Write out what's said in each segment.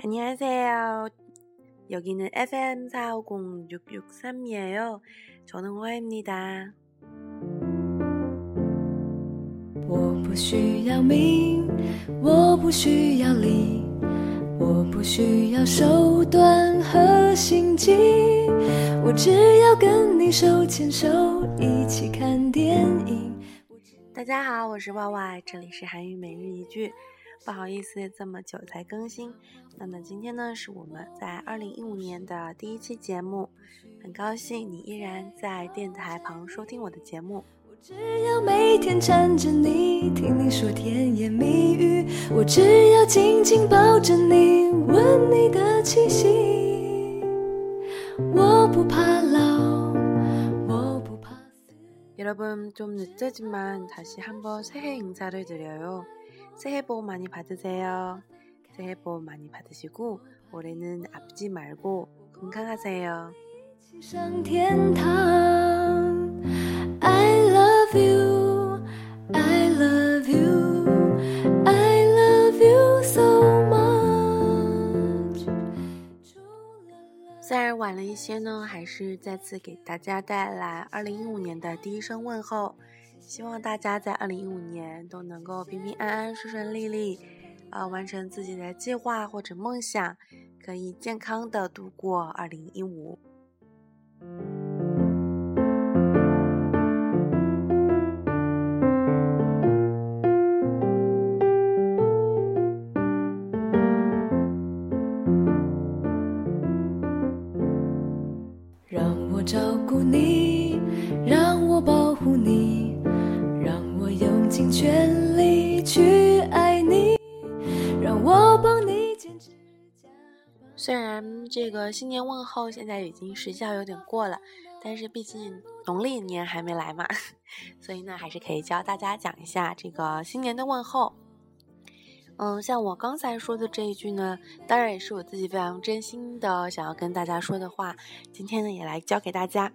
안녕하세요. 여기는 FM 450663이에요. 저는 화입니다. 大家好，我是 Y Y，这里是韩语每日一句。 不好意思，这么久才更新。那么今天呢，是我们在二零一五年的第一期节目。很高兴你依然在电台旁收听我的节目。我只要每天缠着你，听你说甜言蜜语。我只要紧紧抱着你，闻你的气息。我不怕老，我不怕死。여러분좀늦었지만다시한번새해인사를드려요 새해 복 많이 받으세요. 새해 복 많이 받으시고 올해는 아프지 말고 건강하세요. I love you, I love you, I love you so much. 虽然晚了一些呢，还是再次给大家带来2015年的第一声问候。 希望大家在二零一五年都能够平平安安、顺顺利利，呃，完成自己的计划或者梦想，可以健康的度过二零一五。让我照顾你，让我保护你。全力去爱你，让我帮你剪指甲。虽然这个新年问候现在已经时效有点过了，但是毕竟农历年还没来嘛，所以呢，还是可以教大家讲一下这个新年的问候。嗯，像我刚才说的这一句呢，当然也是我自己非常真心的想要跟大家说的话，今天呢也来教给大家。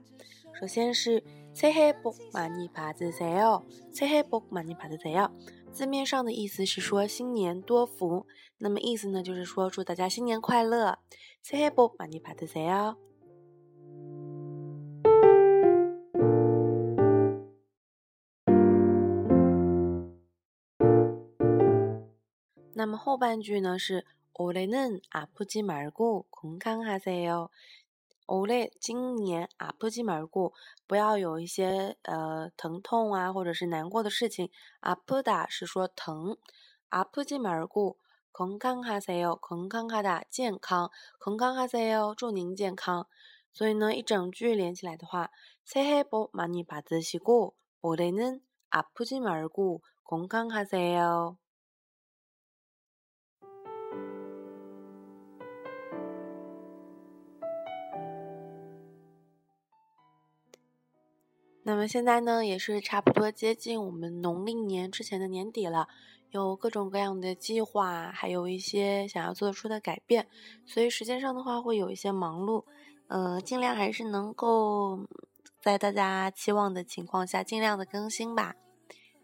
首先是。 새해복많이받으세 요。 새해복많이받으세 요。 字面上的意思是说新年多福，那么意思呢就是说祝大家新年快乐。새해복많이받으세 요。 那么后半句呢是올해는아프지말고건강하세 요。 哦嘞，今年啊，不急말고不要有一些呃疼痛啊，或者是难过的事情。啊，不打是说疼，啊，不急말고건강하세 요， 건강하다健康，건강하세 요， 祝您健康。所以呢，一整句连起来的话，새해복많이받으시고올해는아프지말고건강하세 요。 那么现在呢，也是差不多接近我们农历年之前的年底了，有各种各样的计划，还有一些想要做出的改变，所以时间上的话会有一些忙碌，呃，尽量还是能够在大家期望的情况下尽量的更新吧。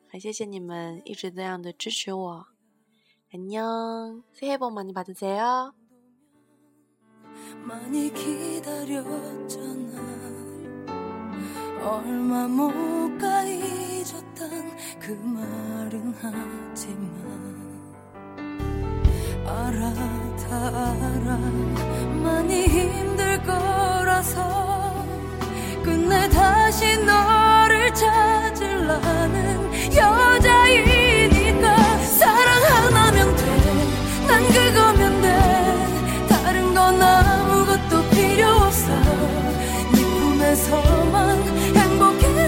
很谢谢你们一直这样的支持我，안녕새해복많이받으세 요。 얼마 못 가 잊었던 그 말은 하지만 알아 다 알아 많이 힘들 거라서 끝내 다시 너를 찾으려는 여자인